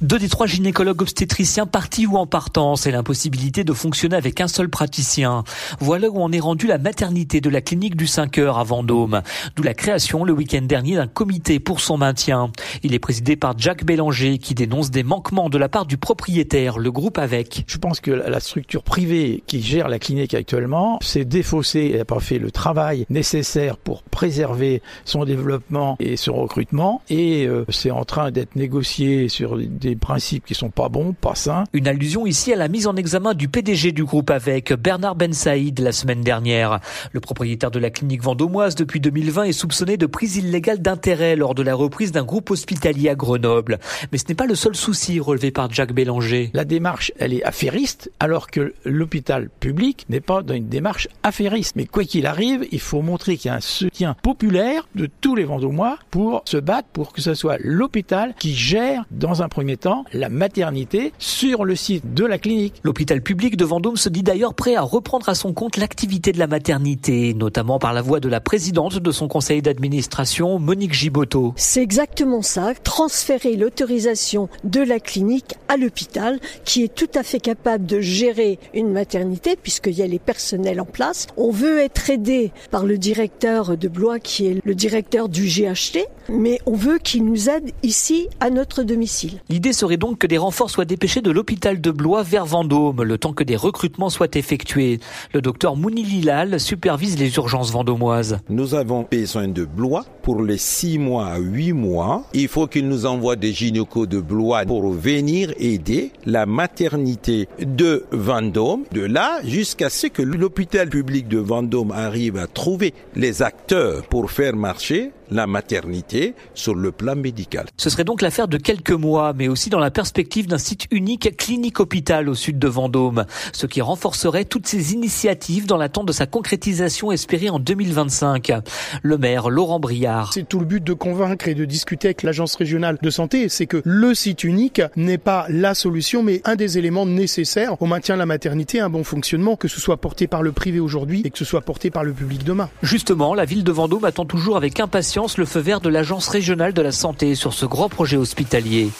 Deux des trois gynécologues obstétriciens partis ou en partance et l'impossibilité de fonctionner avec un seul praticien. Voilà où en est rendue la maternité de la clinique du 5 heures à Vendôme. D'où la création le week-end dernier d'un comité pour son maintien. Il est présidé par Jacques Bélanger qui dénonce des manquements de la part du propriétaire, le groupe avec. Je pense que la structure privée qui gère la clinique actuellement s'est défaussée et n'a pas fait le travail nécessaire pour préserver son développement et son recrutement et euh, c'est en train d'être négocié sur des principes qui sont pas bons, pas sains. Une allusion ici à la mise en examen du PDG du groupe avec Bernard Ben Saïd la semaine dernière. Le propriétaire de la clinique vendômoise depuis 2020 est soupçonné de prise illégale d'intérêt lors de la reprise d'un groupe hospitalier à Grenoble. Mais ce n'est pas le seul souci relevé par Jacques Bélanger. La démarche, elle est affairiste, alors que l'hôpital public n'est pas dans une démarche affairiste. Mais quoi qu'il arrive, il faut montrer qu'il y a un soutien populaire de tous les Vendômois pour se battre pour que ce soit l'hôpital qui gère dans un premier la maternité sur le site de la clinique. L'hôpital public de Vendôme se dit d'ailleurs prêt à reprendre à son compte l'activité de la maternité, notamment par la voix de la présidente de son conseil d'administration, Monique Giboto. C'est exactement ça, transférer l'autorisation de la clinique à l'hôpital qui est tout à fait capable de gérer une maternité puisqu'il y a les personnels en place. On veut être aidé par le directeur de Blois qui est le directeur du GHT, mais on veut qu'il nous aide ici à notre domicile. L'idée serait donc que des renforts soient dépêchés de l'hôpital de Blois vers Vendôme, le temps que des recrutements soient effectués. Le docteur Mouni Lilal supervise les urgences vendômoises. Nous avons besoin de Blois pour les 6 mois à 8 mois. Il faut qu'il nous envoie des gynécos de Blois pour venir aider la maternité de Vendôme. De là jusqu'à ce que l'hôpital public de Vendôme arrive à trouver les acteurs pour faire marcher la maternité sur le plan médical. Ce serait donc l'affaire de quelques mois, mais aussi dans la perspective d'un site unique clinique-hôpital au sud de Vendôme, ce qui renforcerait toutes ces initiatives dans l'attente de sa concrétisation espérée en 2025. Le maire Laurent Briard. C'est tout le but de convaincre et de discuter avec l'agence régionale de santé, c'est que le site unique n'est pas la solution, mais un des éléments nécessaires au maintien de la maternité, un bon fonctionnement, que ce soit porté par le privé aujourd'hui et que ce soit porté par le public demain. Justement, la ville de Vendôme attend toujours avec impatience le feu vert de l'Agence régionale de la santé sur ce grand projet hospitalier.